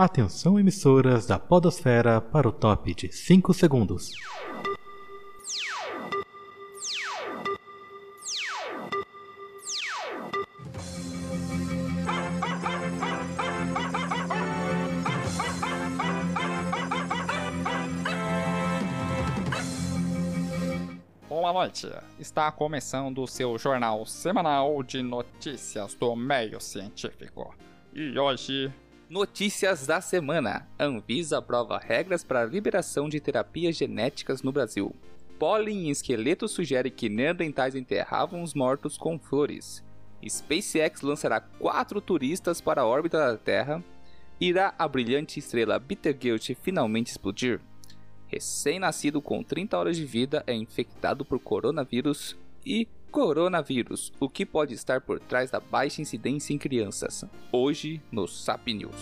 Atenção emissoras da Podosfera para o top de 5 segundos. Boa noite. Está começando o seu jornal semanal de notícias do meio científico. E hoje Notícias da semana. Anvisa aprova regras para a liberação de terapias genéticas no Brasil. Pólen em esqueleto sugere que neandertais enterravam os mortos com flores. SpaceX lançará quatro turistas para a órbita da Terra. Irá a brilhante estrela Betelgeuse finalmente explodir? Recém-nascido com 30 horas de vida é infectado por coronavírus e Coronavírus, o que pode estar por trás da baixa incidência em crianças. Hoje no SAP News.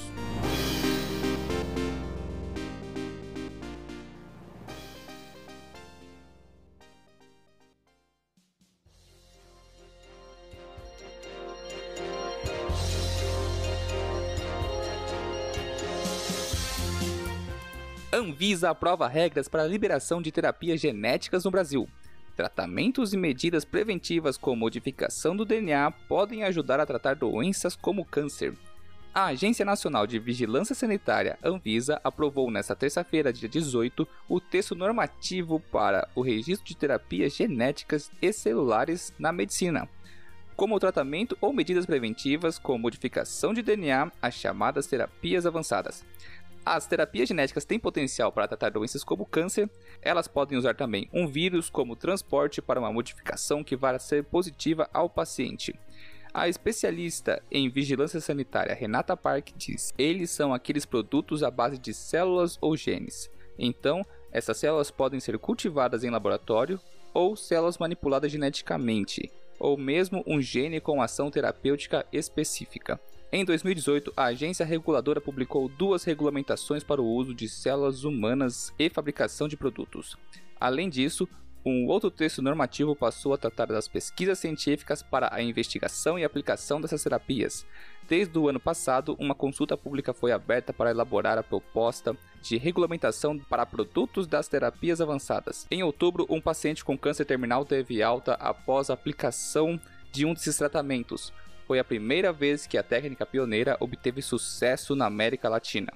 Anvisa aprova regras para a liberação de terapias genéticas no Brasil. Tratamentos e medidas preventivas com modificação do DNA podem ajudar a tratar doenças como câncer. A Agência Nacional de Vigilância Sanitária, Anvisa, aprovou nesta terça-feira, dia 18, o texto normativo para o registro de terapias genéticas e celulares na medicina, como tratamento ou medidas preventivas com modificação de DNA, as chamadas terapias avançadas. As terapias genéticas têm potencial para tratar doenças como câncer. Elas podem usar também um vírus como transporte para uma modificação que vá ser positiva ao paciente. A especialista em vigilância sanitária Renata Park diz: eles são aqueles produtos à base de células ou genes. Então, essas células podem ser cultivadas em laboratório ou células manipuladas geneticamente, ou mesmo um gene com ação terapêutica específica. Em 2018, a agência reguladora publicou duas regulamentações para o uso de células humanas e fabricação de produtos. Além disso, um outro texto normativo passou a tratar das pesquisas científicas para a investigação e aplicação dessas terapias. Desde o ano passado, uma consulta pública foi aberta para elaborar a proposta de regulamentação para produtos das terapias avançadas. Em outubro, um paciente com câncer terminal teve alta após a aplicação de um desses tratamentos foi a primeira vez que a técnica pioneira obteve sucesso na América Latina.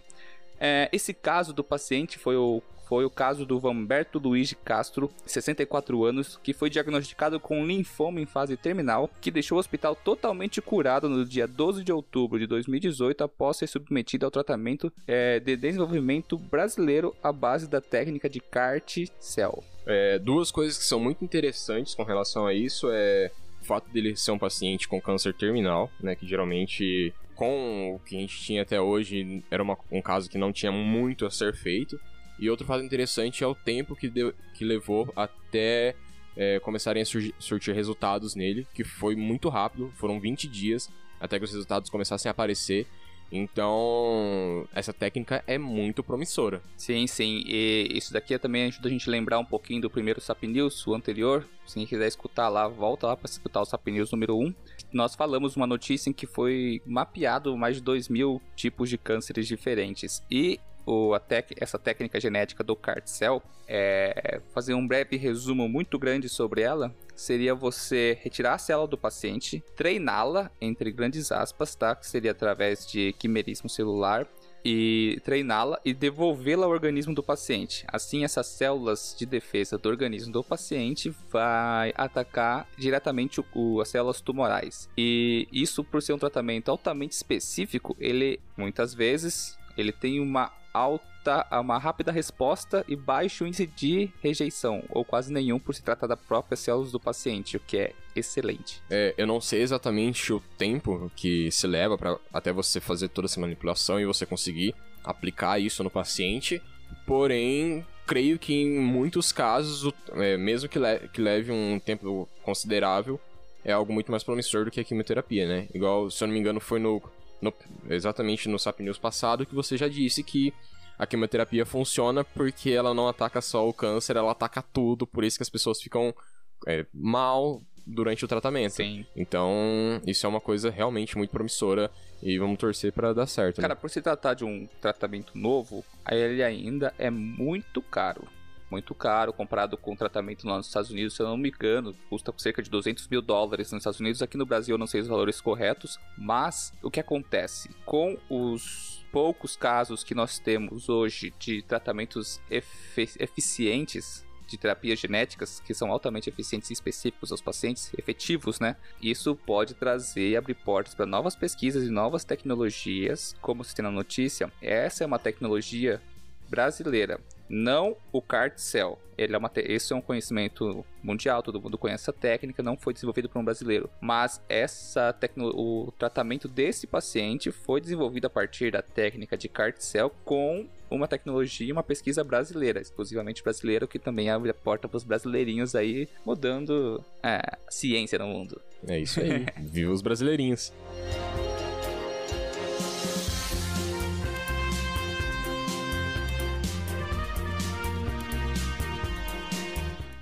É, esse caso do paciente foi o, foi o caso do Vamberto Luiz Castro, 64 anos, que foi diagnosticado com linfoma em fase terminal, que deixou o hospital totalmente curado no dia 12 de outubro de 2018 após ser submetido ao tratamento é, de desenvolvimento brasileiro à base da técnica de CART-cell. É, duas coisas que são muito interessantes com relação a isso é o fato dele ser um paciente com câncer terminal, né, que geralmente com o que a gente tinha até hoje era uma, um caso que não tinha muito a ser feito. E outro fato interessante é o tempo que, deu, que levou até é, começarem a surgir, surtir resultados nele, que foi muito rápido, foram 20 dias até que os resultados começassem a aparecer. Então, essa técnica é muito promissora. Sim, sim. E isso daqui também ajuda a gente a lembrar um pouquinho do primeiro Sap News, o anterior. Se quem quiser escutar lá, volta lá para escutar o Sap News número 1. Nós falamos uma notícia em que foi mapeado mais de 2 mil tipos de cânceres diferentes. E o, tec, essa técnica genética do CART-cell, é, fazer um breve resumo muito grande sobre ela, seria você retirar a célula do paciente, treiná-la, entre grandes aspas, tá? Que seria através de quimerismo celular, e treiná-la e devolvê-la ao organismo do paciente. Assim, essas células de defesa do organismo do paciente vai atacar diretamente o, as células tumorais. E isso, por ser um tratamento altamente específico, ele muitas vezes ele tem uma alta, uma rápida resposta e baixo índice de rejeição, ou quase nenhum por se tratar da própria células do paciente, o que é excelente. É, eu não sei exatamente o tempo que se leva para até você fazer toda essa manipulação e você conseguir aplicar isso no paciente, porém creio que em muitos casos, é, mesmo que, le que leve um tempo considerável, é algo muito mais promissor do que a quimioterapia, né? Igual, se eu não me engano, foi no no, exatamente no SAP News passado, que você já disse que a quimioterapia funciona porque ela não ataca só o câncer, ela ataca tudo, por isso que as pessoas ficam é, mal durante o tratamento. Sim. Então, isso é uma coisa realmente muito promissora e vamos torcer para dar certo. né? Cara, por se tratar de um tratamento novo, ele ainda é muito caro. Muito caro comparado com o tratamento lá nos Estados Unidos, se eu não me engano, custa cerca de 200 mil dólares nos Estados Unidos. Aqui no Brasil eu não sei os valores corretos, mas o que acontece? Com os poucos casos que nós temos hoje de tratamentos eficientes de terapias genéticas, que são altamente eficientes e específicos aos pacientes, efetivos, né? Isso pode trazer e abrir portas para novas pesquisas e novas tecnologias, como se tem na notícia. Essa é uma tecnologia brasileira, não o CAR T-cell. Ele é uma te- Esse é um conhecimento mundial, todo mundo conhece essa técnica, não foi desenvolvido por um brasileiro. Mas essa tecno... o tratamento desse paciente foi desenvolvido a partir da técnica de CAR T-cell com uma tecnologia e uma pesquisa brasileira, exclusivamente brasileira, o que também abre a porta para os brasileirinhos aí, mudando a ciência no mundo. É isso aí. Viva os brasileirinhos.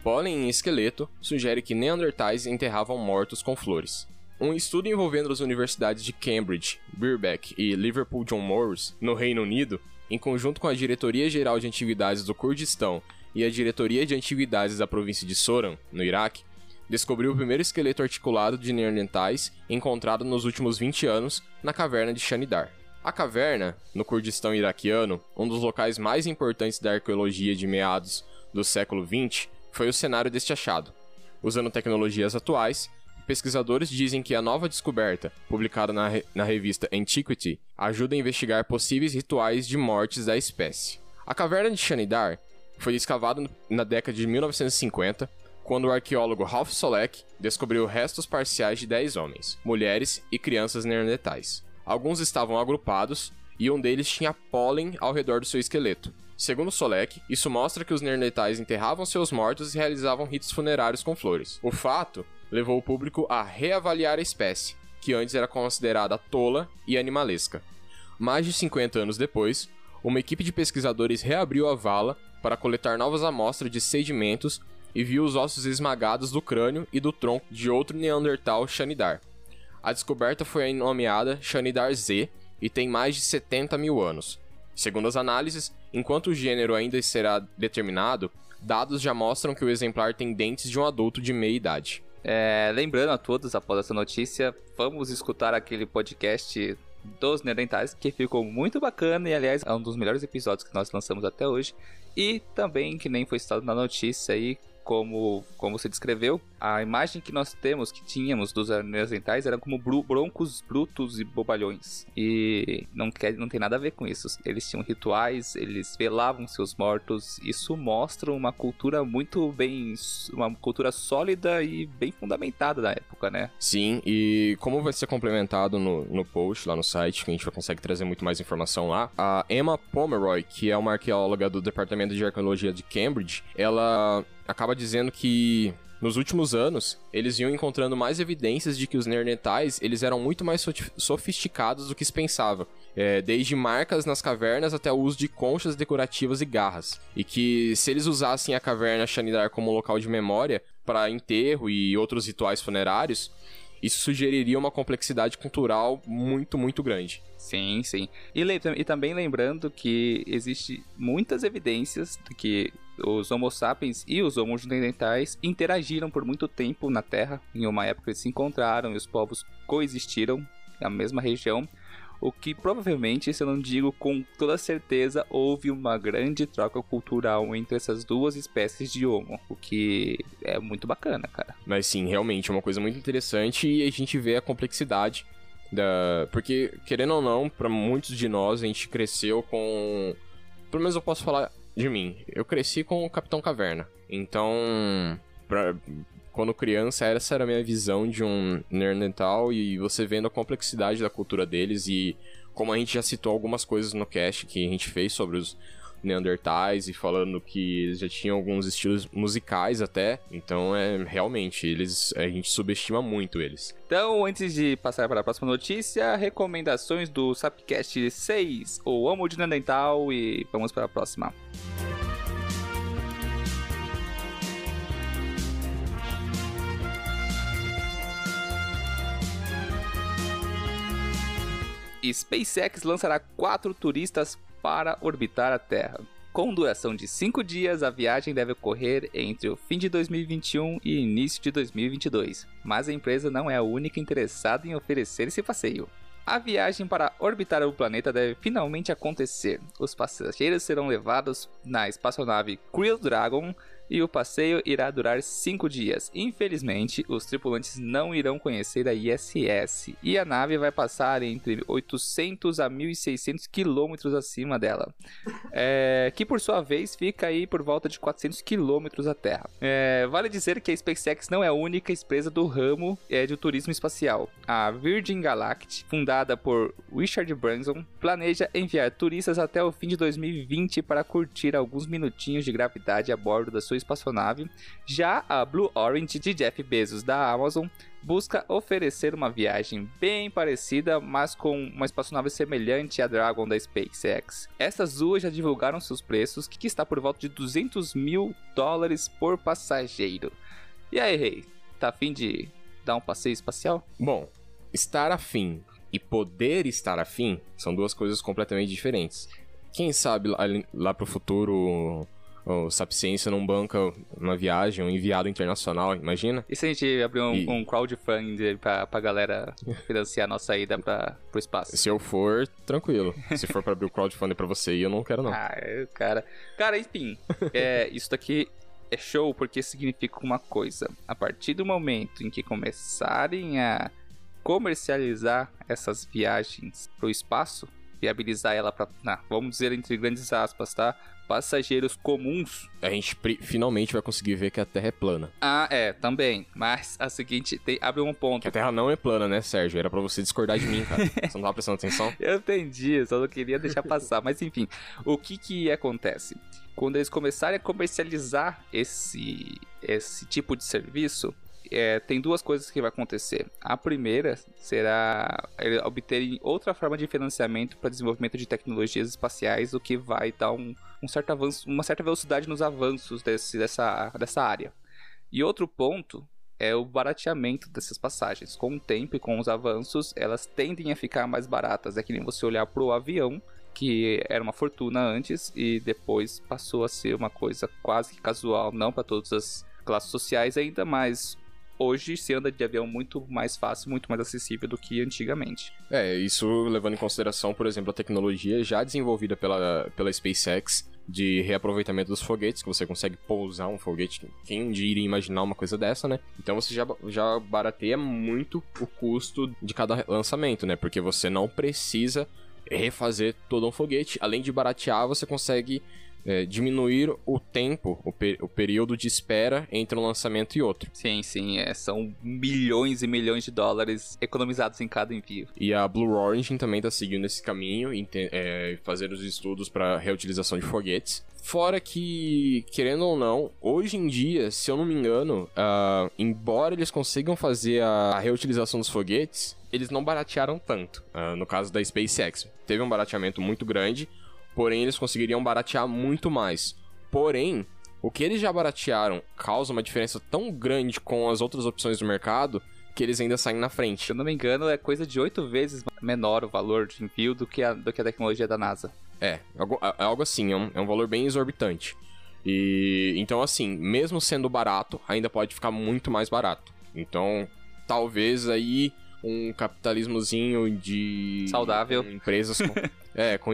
Pólen em esqueleto sugere que Neandertais enterravam mortos com flores. Um estudo envolvendo as universidades de Cambridge, Birkbeck e Liverpool John Moores, no Reino Unido, em conjunto com a Diretoria Geral de Antiguidades do Kurdistão e a Diretoria de Antiguidades da província de Soran, no Iraque, descobriu o primeiro esqueleto articulado de Neandertais encontrado nos últimos 20 anos na caverna de Shanidar. A caverna, no Kurdistão iraquiano, um dos locais mais importantes da arqueologia de meados do século XX, foi o cenário deste achado. Usando tecnologias atuais, pesquisadores dizem que a nova descoberta, publicada na, re- na revista Antiquity, ajuda a investigar possíveis rituais de mortes da espécie. A caverna de Shanidar foi escavada na década de 1950, quando o arqueólogo Ralph Solek descobriu restos parciais de 10 homens, mulheres e crianças neandertais. Alguns estavam agrupados e um deles tinha pólen ao redor do seu esqueleto. Segundo Solek, isso mostra que os neandertais enterravam seus mortos e realizavam ritos funerários com flores. O fato levou o público a reavaliar a espécie, que antes era considerada tola e animalesca. Mais de 50 anos depois, uma equipe de pesquisadores reabriu a vala para coletar novas amostras de sedimentos e viu os ossos esmagados do crânio e do tronco de outro Neandertal Shanidar. A descoberta foi nomeada Shanidar Z e tem mais de 70 mil anos. Segundo as análises, enquanto o gênero ainda será determinado, dados já mostram que o exemplar tem dentes de um adulto de meia idade. É, lembrando a todos, após essa notícia, vamos escutar aquele podcast dos Neandertais, que ficou muito bacana e, aliás, é um dos melhores episódios que nós lançamos até hoje. E também, que nem foi citado na notícia aí, como, como você descreveu, a imagem que nós temos, que tínhamos dos Neandertais, eram como broncos brutos e bobalhões. E não, quer, não tem nada a ver com isso. Eles tinham rituais, eles velavam seus mortos. Isso mostra uma cultura muito bem. uma cultura sólida e bem fundamentada da época, né? Sim, e como vai ser complementado no, no post lá no site, que a gente vai conseguir trazer muito mais informação lá, a Emma Pomeroy, que é uma arqueóloga do Departamento de Arqueologia de Cambridge, ela acaba dizendo que nos últimos anos, eles iam encontrando mais evidências de que os Neandertais eles eram muito mais sofisticados do que se pensava. É, desde marcas nas cavernas até o uso de conchas decorativas e garras. E que se eles usassem a caverna Shanidar como local de memória para enterro e outros rituais funerários, isso sugeriria uma complexidade cultural muito, muito grande. Sim, sim. E, e também lembrando que existe muitas evidências de que os Homo sapiens e os Homo neandertais interagiram por muito tempo na Terra. Em uma época eles se encontraram e os povos coexistiram na mesma região. O que provavelmente, se eu não digo com toda certeza, houve uma grande troca cultural entre essas duas espécies de Homo. O que é muito bacana, cara. Mas sim, realmente é uma coisa muito interessante e a gente vê a complexidade da. Porque, querendo ou não, para muitos de nós, a gente cresceu com. Pelo menos eu posso falar de mim. Eu cresci com o Capitão Caverna. Então, pra... quando criança, essa era a minha visão de um Neandertal e você vendo a complexidade da cultura deles e como a gente já citou algumas coisas no cast que a gente fez sobre os Neandertais e falando que eles já tinham alguns estilos musicais até. Então é realmente, eles a gente subestima muito eles. Então, antes de passar para a próxima notícia, recomendações do Sapcast 6, o Homo de Neandertal, e vamos para a próxima. SpaceX lançará quatro turistas para orbitar a Terra. Com duração de 5 dias, a viagem deve ocorrer entre o fim de 2021 e início de 2022, mas a empresa não é a única interessada em oferecer esse passeio. A viagem para orbitar o planeta deve finalmente acontecer. Os passageiros serão levados na espaçonave Crew Dragon e o passeio irá durar 5 dias. Infelizmente, os tripulantes não irão conhecer a ISS e a nave vai passar entre 800 a 1600 quilômetros acima dela, é, que por sua vez fica aí por volta de 400 quilômetros da Terra. É, vale dizer que a SpaceX não é a única empresa do ramo é, de turismo espacial. A Virgin Galactic, fundada por Richard Branson, planeja enviar turistas até o fim de 2020 para curtir alguns minutinhos de gravidade a bordo da sua espaçonave. Já a Blue Orange de Jeff Bezos da Amazon busca oferecer uma viagem bem parecida, mas com uma espaçonave semelhante à Dragon da SpaceX. Essas duas já divulgaram seus preços, que está por volta de 200 mil dólares por passageiro. E aí, Rei, tá afim de dar um passeio espacial? Bom, estar afim e poder estar afim são duas coisas completamente diferentes. Quem sabe lá, lá pro futuro o Sapiência não banca uma viagem, um enviado internacional, imagina? E se a gente abrir um, E- um crowdfunding pra, pra galera financiar a nossa ida pra, pro espaço? Se eu for, tranquilo. Se for pra abrir o crowdfunding pra você ir, eu não quero não. Ah, cara. Cara, enfim. é, isso daqui é show porque significa uma coisa. A partir do momento em que começarem a comercializar essas viagens pro espaço, viabilizar ela para, vamos dizer entre grandes aspas, tá? Passageiros comuns. A gente finalmente vai conseguir ver que a Terra é plana. Ah, é, também. Mas a seguinte, tem, abre um ponto. Que a Terra não é plana, né, Sérgio? Era pra você discordar de mim, cara. Você não tava prestando atenção? Eu entendi, só não queria deixar passar. Mas enfim, o que que acontece? Quando eles começarem a comercializar esse, esse tipo de serviço, é, tem duas coisas que vai acontecer. A primeira será obterem outra forma de financiamento para desenvolvimento de tecnologias espaciais, o que vai dar um, um certo avanço, uma certa velocidade nos avanços desse, dessa, dessa área. E outro ponto é o barateamento dessas passagens. Com o tempo e com os avanços, elas tendem a ficar mais baratas. É que nem você olhar para o avião, que era uma fortuna antes e depois passou a ser uma coisa quase que casual, não para todas as classes sociais ainda, mas hoje se anda de avião muito mais fácil, muito mais acessível do que antigamente. É, isso levando em consideração, por exemplo, a tecnologia já desenvolvida pela, pela SpaceX de reaproveitamento dos foguetes, que você consegue pousar um foguete. Quem um dia iria imaginar uma coisa dessa, né? Então você já, já barateia muito o custo de cada lançamento, né? Porque você não precisa refazer todo um foguete. Além de baratear, você consegue é, diminuir o tempo, o, pe- o período de espera entre um lançamento e outro. Sim, sim, é, são milhões e milhões de dólares economizados em cada envio. E a Blue Origin também está seguindo esse caminho, é, fazer os estudos para reutilização de foguetes. Fora que, querendo ou não, hoje em dia, se eu não me engano, ah, embora eles consigam fazer a, a reutilização dos foguetes, eles não baratearam tanto. Ah, no caso da SpaceX, teve um barateamento muito grande, porém eles conseguiriam baratear muito mais. Porém, o que eles já baratearam causa uma diferença tão grande com as outras opções do mercado que eles ainda saem na frente. Se eu não me engano, é coisa de oito vezes menor o valor de envio do que a, do que a tecnologia da NASA. É, algo, é algo assim, é um, é um valor bem exorbitante. E então, assim, mesmo sendo barato, ainda pode ficar muito mais barato. Então, talvez aí um capitalismozinho de. Saudável. com empresas. com- é, com,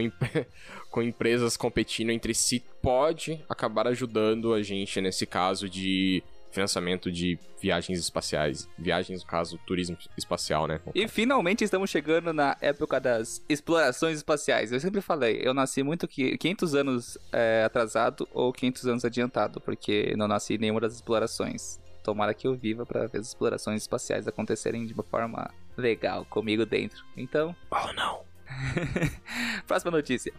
com empresas competindo entre si pode acabar ajudando a gente nesse caso de financiamento de viagens espaciais. Viagens, no caso, turismo espacial, né? E finalmente estamos chegando na época das explorações espaciais. Eu sempre falei, eu nasci muito que 500 anos é, atrasado ou 500 anos adiantado, porque não nasci em nenhuma das explorações. Tomara que eu viva para ver as explorações espaciais acontecerem de uma forma legal, comigo dentro. Então, Oh, não. próxima notícia.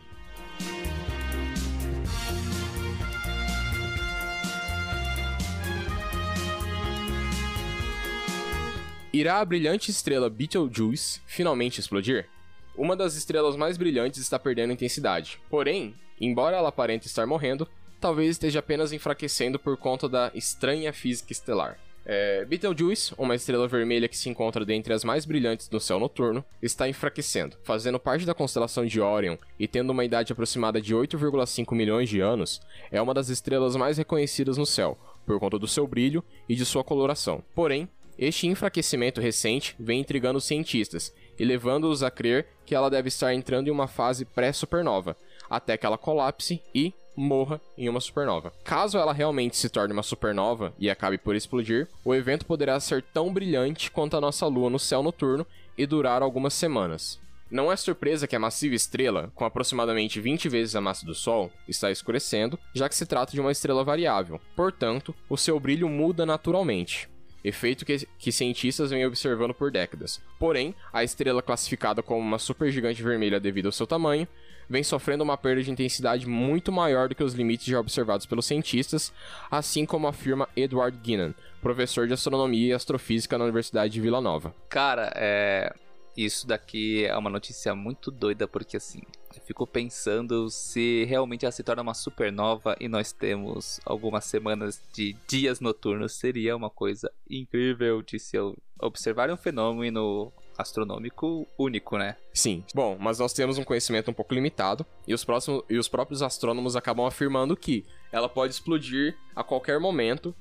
Irá a brilhante estrela Betelgeuse finalmente explodir? Uma das estrelas mais brilhantes está perdendo intensidade. Porém, embora ela aparente estar morrendo, talvez esteja apenas enfraquecendo por conta da estranha física estelar. É, Betelgeuse, uma estrela vermelha que se encontra dentre as mais brilhantes no céu noturno, está enfraquecendo. Fazendo parte da constelação de Orion e tendo uma idade aproximada de 8,5 milhões de anos, é uma das estrelas mais reconhecidas no céu, por conta do seu brilho e de sua coloração. Porém, este enfraquecimento recente vem intrigando os cientistas e levando-os a crer que ela deve estar entrando em uma fase pré-supernova, até que ela colapse e morra em uma supernova. Caso ela realmente se torne uma supernova e acabe por explodir, o evento poderá ser tão brilhante quanto a nossa lua no céu noturno e durar algumas semanas. Não é surpresa que a massiva estrela, com aproximadamente 20 vezes a massa do Sol, está escurecendo, já que se trata de uma estrela variável. Portanto, o seu brilho muda naturalmente efeito que, que, cientistas vêm observando por décadas. Porém, a estrela classificada como uma supergigante vermelha devido ao seu tamanho vem sofrendo uma perda de intensidade muito maior do que os limites já observados pelos cientistas, assim como afirma Edward Guinan, professor de astronomia e astrofísica na Universidade de Vila Nova. Cara, é. Isso daqui é uma notícia muito doida, porque assim, eu fico pensando se realmente ela se torna uma supernova e nós temos algumas semanas de dias noturnos. Seria uma coisa incrível de se observar um fenômeno astronômico único, né? Sim. Bom, mas nós temos um conhecimento um pouco limitado e os, próximos, e os próprios astrônomos acabam afirmando que ela pode explodir a qualquer momento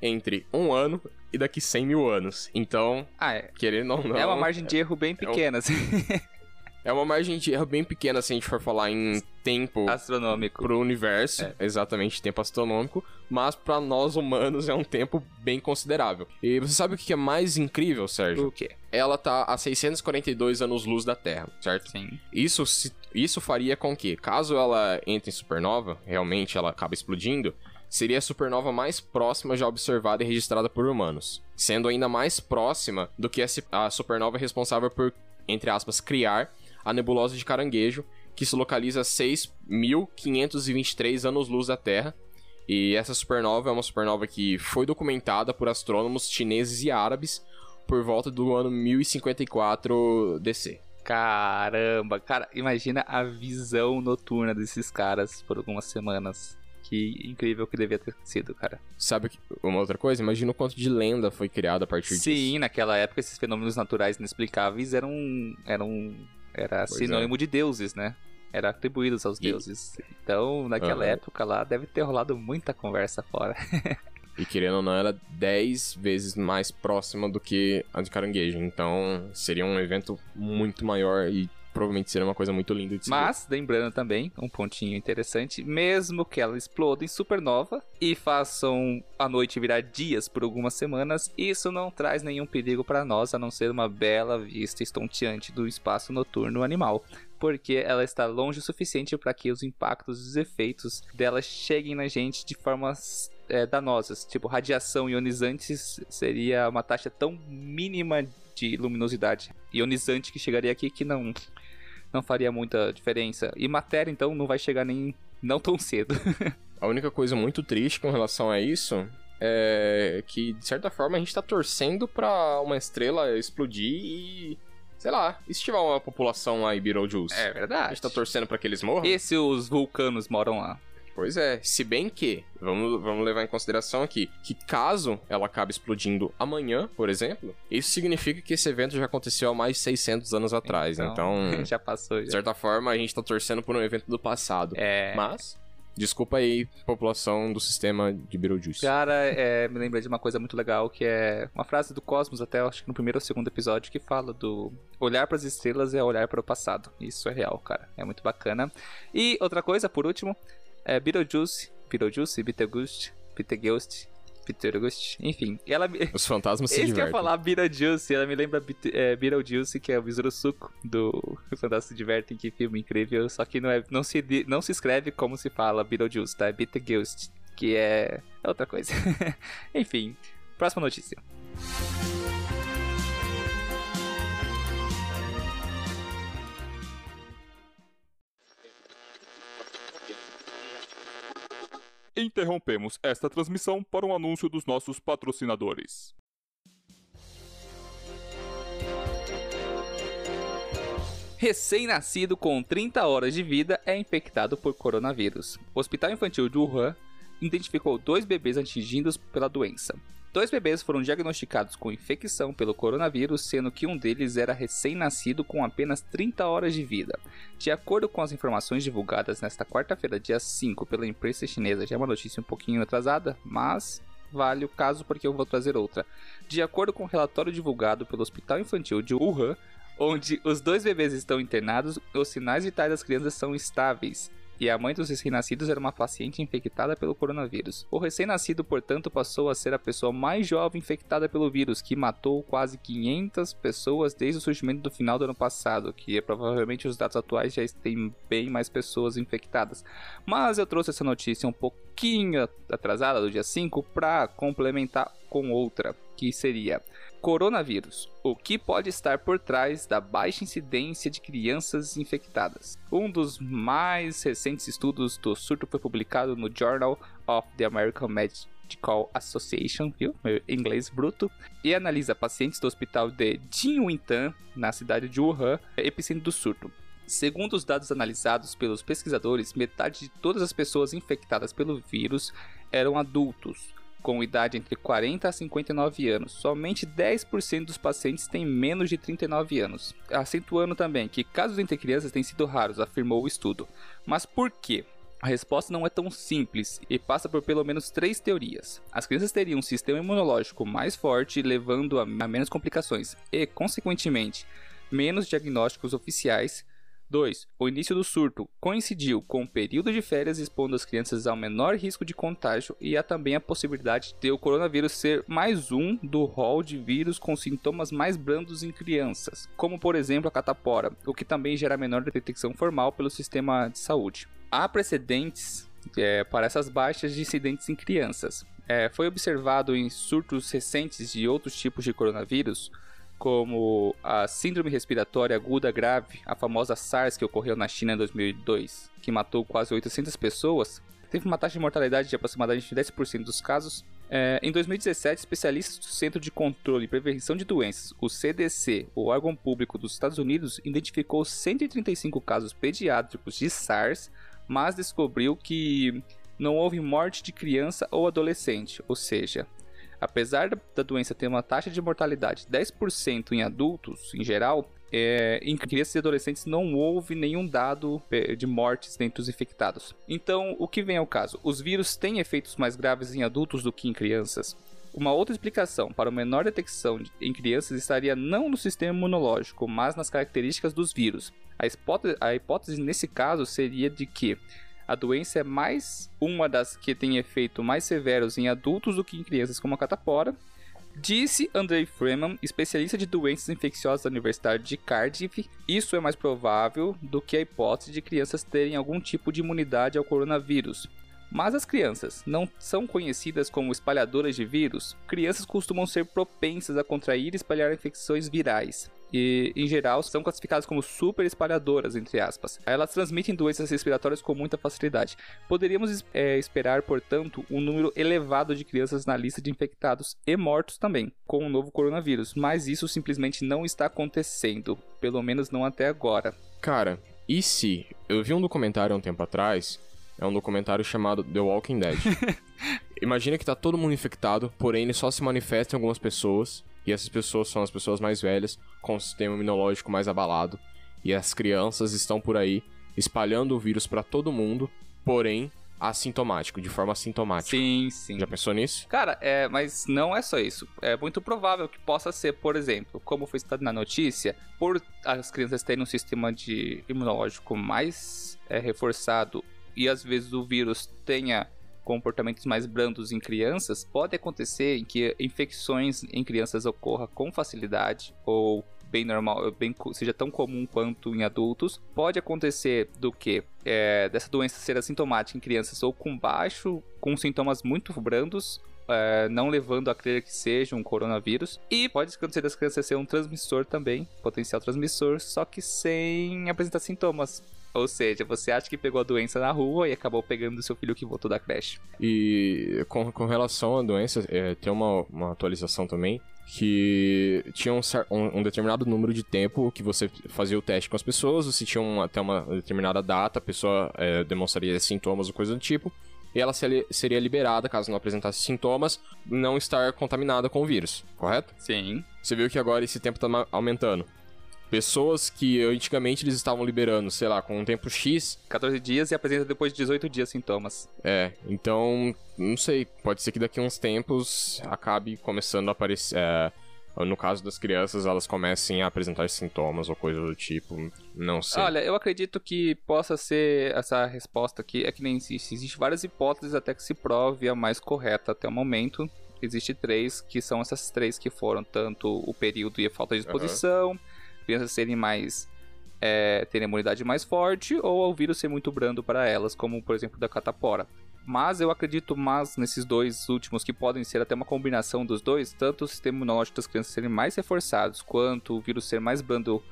entre um ano e daqui 100 mil anos. Então, ah, é. querendo ou não... É uma margem de erro bem pequena, é um... assim. É uma margem de erro bem pequena se a gente for falar em tempo astronômico pro universo, é. exatamente tempo astronômico, mas para nós humanos é um tempo bem considerável. E você sabe o que é mais incrível, Sérgio? O quê? Ela tá a 642 anos-luz da Terra, certo? Sim. Isso, isso faria com que, caso ela entre em supernova, realmente ela acaba explodindo, seria a supernova mais próxima já observada e registrada por humanos, sendo ainda mais próxima do que a supernova responsável por, entre aspas, criar a nebulosa de Caranguejo, que se localiza a 6.523 anos-luz da Terra. E essa supernova é uma supernova que foi documentada por astrônomos chineses e árabes por volta do ano 1054 DC. Caramba, cara, imagina a visão noturna desses caras por algumas semanas. Que incrível que devia ter sido, cara. Sabe uma outra coisa? Imagina o quanto de lenda foi criada a partir Sim, disso. Sim, naquela época esses fenômenos naturais inexplicáveis eram, eram era pois sinônimo é. de deuses, né? Era atribuídos aos e... deuses. Então, naquela uhum. época lá, deve ter rolado muita conversa fora. e querendo ou não, ela é 10 vezes mais próxima do que a de caranguejo. Então, seria um evento muito maior e provavelmente seria uma coisa muito linda de se Mas, ver. lembrando também, um pontinho interessante, mesmo que ela exploda em supernova e façam a noite virar dias por algumas semanas, isso não traz nenhum perigo para nós, a não ser uma bela vista estonteante do espaço noturno animal porque ela está longe o suficiente para que os impactos e os efeitos dela cheguem na gente de formas é, danosas. Tipo, radiação ionizante seria uma taxa tão mínima de luminosidade ionizante que chegaria aqui que não não faria muita diferença. E matéria, então, não vai chegar nem não tão cedo. a única coisa muito triste com relação a isso é que, de certa forma, a gente tá torcendo pra uma estrela explodir e. Sei lá, e se tiver uma população lá em Beetlejuice? É verdade. A gente tá torcendo para que eles morram? E se os vulcanos moram lá? Pois é, se bem que, vamos, vamos levar em consideração aqui, que caso ela acabe explodindo amanhã, por exemplo, isso significa que esse evento já aconteceu há mais de 600 anos atrás. Então, então já passou. Já. De certa forma, a gente tá torcendo por um evento do passado. É. Mas, Desculpa aí, população do sistema de Beetlejuice. Cara, é, me lembrei de uma coisa muito legal, que é uma frase do Cosmos, até acho que no primeiro ou segundo episódio, que fala do olhar para as estrelas é olhar para o passado. Isso é real, cara. É muito bacana. E outra coisa, por último, é, Beetlejuice, Beetlejuice, Beetlejuice, Beetlejuice, Beetlejuice, enfim. Ela, Os fantasmas se divertem. que eu ia falar Beetlejuice, ela me lembra é, Beetlejuice, que é o Besouro Suco do Fantasmas se Divertem, que filme incrível, só que não, é, não, se, não se escreve como se fala Beetlejuice, tá? É Beetlejuice, que é, é outra coisa. enfim, próxima notícia. Interrompemos esta transmissão para um anúncio dos nossos patrocinadores. Recém-nascido com 30 horas de vida é infectado por coronavírus. O Hospital Infantil de Wuhan identificou dois bebês atingidos pela doença. Dois bebês foram diagnosticados com infecção pelo coronavírus, sendo que um deles era recém-nascido com apenas 30 horas de vida. De acordo com as informações divulgadas nesta quarta-feira, dia 5, pela imprensa chinesa, já é uma notícia um pouquinho atrasada, mas vale o caso porque eu vou trazer outra. De acordo com o um relatório divulgado pelo Hospital Infantil de Wuhan, onde os dois bebês estão internados, os sinais vitais das crianças são estáveis e a mãe dos recém-nascidos era uma paciente infectada pelo coronavírus. O recém-nascido, portanto, passou a ser a pessoa mais jovem infectada pelo vírus, que matou quase 500 pessoas desde o surgimento do final do ano passado, que é, provavelmente os dados atuais já têm bem mais pessoas infectadas. Mas eu trouxe essa notícia um pouquinho atrasada, do dia 5, para complementar com outra, que seria Coronavírus. O que pode estar por trás da baixa incidência de crianças infectadas? Um dos mais recentes estudos do surto foi publicado no Journal of the American Medical Association, viu? Meu inglês bruto, e analisa pacientes do hospital de Jinhuitan, na cidade de Wuhan, epicentro do surto. Segundo os dados analisados pelos pesquisadores, metade de todas as pessoas infectadas pelo vírus eram adultos, com idade entre 40 a 59 anos. Somente 10% dos pacientes têm menos de 39 anos. Acentuando também que casos entre crianças têm sido raros, afirmou o estudo. Mas por quê? A resposta não é tão simples e passa por pelo menos três teorias. As crianças teriam um sistema imunológico mais forte, levando a menos complicações e, consequentemente, menos diagnósticos oficiais 2. O início do surto coincidiu com o período de férias expondo as crianças ao menor risco de contágio e há também a possibilidade de o coronavírus ser mais um do rol de vírus com sintomas mais brandos em crianças, como por exemplo a catapora, o que também gera menor detecção formal pelo sistema de saúde. Há precedentes é, para essas baixas de incidentes em crianças. É, foi observado em surtos recentes de outros tipos de coronavírus como a síndrome respiratória aguda grave, a famosa SARS que ocorreu na China em 2002, que matou quase 800 pessoas, teve uma taxa de mortalidade de aproximadamente 10% dos casos. É, em 2017, especialistas do Centro de Controle e Prevenção de Doenças, o CDC, o órgão público dos Estados Unidos, identificou 135 casos pediátricos de SARS, mas descobriu que não houve morte de criança ou adolescente, ou seja, Apesar da doença ter uma taxa de mortalidade 10% em adultos, em geral, é, em crianças e adolescentes não houve nenhum dado é, de mortes dentre os infectados. Então, o que vem ao caso? Os vírus têm efeitos mais graves em adultos do que em crianças? Uma outra explicação para a menor detecção em crianças estaria não no sistema imunológico, mas nas características dos vírus. A hipótese, a hipótese nesse caso seria de que a doença é mais uma das que tem efeito mais severos em adultos do que em crianças, como a catapora. Disse Andrei Freeman, especialista de doenças infecciosas da Universidade de Cardiff, isso é mais provável do que a hipótese de crianças terem algum tipo de imunidade ao coronavírus. Mas as crianças não são conhecidas como espalhadoras de vírus. Crianças costumam ser propensas a contrair e espalhar infecções virais e, em geral, são classificadas como super espalhadoras, entre aspas. Elas transmitem doenças respiratórias com muita facilidade. Poderíamos é, esperar, portanto, um número elevado de crianças na lista de infectados e mortos também, com o novo coronavírus, mas isso simplesmente não está acontecendo, pelo menos não até agora. Cara, e se? Eu vi um documentário há um tempo atrás, é um documentário chamado The Walking Dead. Imagina que tá todo mundo infectado, porém ele só se manifesta em algumas pessoas e essas pessoas são as pessoas mais velhas, com o sistema imunológico mais abalado. E as crianças estão por aí espalhando o vírus para todo mundo, porém assintomático, de forma assintomática. Sim, sim. Já pensou nisso? Cara, é, mas não é só isso. É muito provável que possa ser, por exemplo, como foi citado na notícia, por as crianças terem um sistema de imunológico mais é, reforçado e às vezes o vírus tenha comportamentos mais brandos em crianças, pode acontecer em que infecções em crianças ocorra com facilidade ou bem normal, bem, seja tão comum quanto em adultos. Pode acontecer do que é, dessa doença ser assintomática em crianças ou com baixo, com sintomas muito brandos, é, não levando a crer que seja um coronavírus. E pode acontecer das crianças ser um transmissor também, potencial transmissor, só que sem apresentar sintomas. Ou seja, você acha que pegou a doença na rua e acabou pegando seu filho que voltou da creche. E com, com relação à doença, é, tem uma, uma atualização também que tinha um, um, um, determinado número de tempo que você fazia o teste com as pessoas, você tinha uma, até uma determinada data, a pessoa é, demonstraria sintomas ou coisa do tipo, e ela seria liberada, caso não apresentasse sintomas, não estar contaminada com o vírus, correto? Sim. Você viu que agora esse tempo tá aumentando. Pessoas que antigamente eles estavam liberando, sei lá, com um tempo X. 14 dias e apresenta depois de 18 dias sintomas. É, então, não sei. Pode ser que daqui a uns tempos acabe começando a aparecer. É, no caso das crianças, elas comecem a apresentar sintomas ou coisa do tipo. Não sei. Olha, eu acredito que possa ser essa resposta aqui. É que nem existe. Existem várias hipóteses até que se prove a mais correta até o momento. Existem três, que são essas três que foram tanto o período e a falta de exposição. Uhum crianças serem mais. É, terem imunidade mais forte ou o vírus ser muito brando para elas, como por exemplo da catapora. Mas eu acredito mais nesses dois últimos que podem ser até uma combinação dos dois, tanto o sistema imunológico das crianças serem mais reforçados, quanto o vírus ser mais brando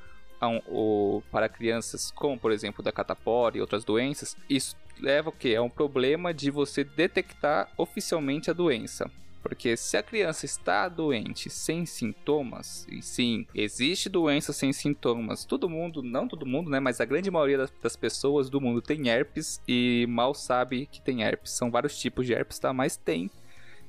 um, o, para crianças, como por exemplo da catapora e outras doenças. Isso leva o que? É um problema de você detectar oficialmente a doença. Porque se a criança está doente sem sintomas, e sim, existe doença sem sintomas, todo mundo, não todo mundo, né, mas a grande maioria das, pessoas do mundo tem herpes e mal sabe que tem herpes. São vários tipos de herpes, tá? Mas tem.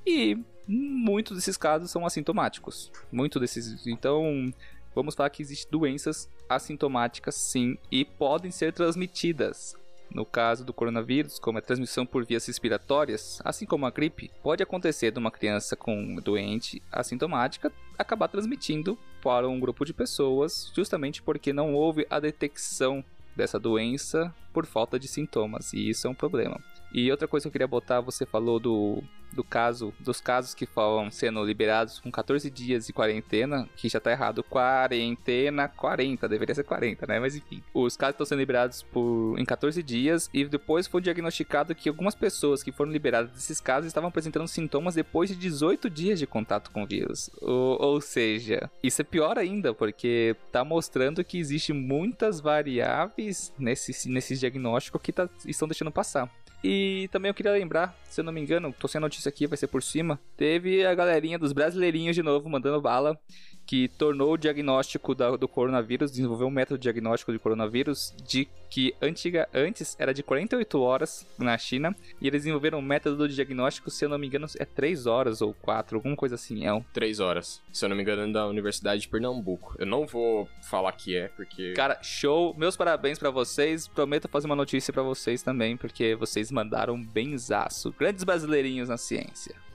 E muitos desses casos são assintomáticos. Muito desses. Então, vamos falar que existem doenças assintomáticas sim e podem ser transmitidas. No caso do coronavírus, como é transmissão por vias respiratórias, assim como a gripe, pode acontecer de uma criança com doente assintomática acabar transmitindo para um grupo de pessoas, justamente porque não houve a detecção dessa doença por falta de sintomas, e isso é um problema. E outra coisa que eu queria botar, você falou do, do caso, dos casos que foram sendo liberados com 14 dias de quarentena, que já tá errado. Quarentena 40, deveria ser 40, né? Mas enfim. Os casos estão sendo liberados por, em 14 dias e depois foi diagnosticado que algumas pessoas que foram liberadas desses casos estavam apresentando sintomas depois de 18 dias de contato com o vírus. Ou, ou seja, isso é pior ainda, porque tá mostrando que existe muitas variáveis nesse, nesse diagnóstico que tá, estão deixando passar. E também eu queria lembrar, se eu não me engano, tô sem a notícia aqui, vai ser por cima. Teve a galerinha dos brasileirinhos de novo mandando bala que tornou o diagnóstico da, do coronavírus, desenvolveu um método de diagnóstico de coronavírus de que antiga, antes era de 48 horas na China, e eles desenvolveram um método de diagnóstico, se eu não me engano, é 3 horas ou 4, alguma coisa assim. É um... 3 horas, se eu não me engano, é da Universidade de Pernambuco. Eu não vou falar que é, porque... Cara, show! Meus parabéns para vocês, prometo fazer uma notícia para vocês também, porque vocês mandaram benzaço. Grandes brasileirinhos na ciência.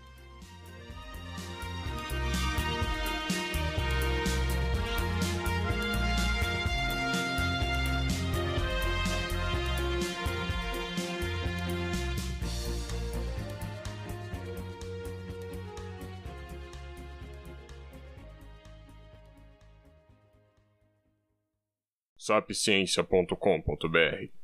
sapciência.com.br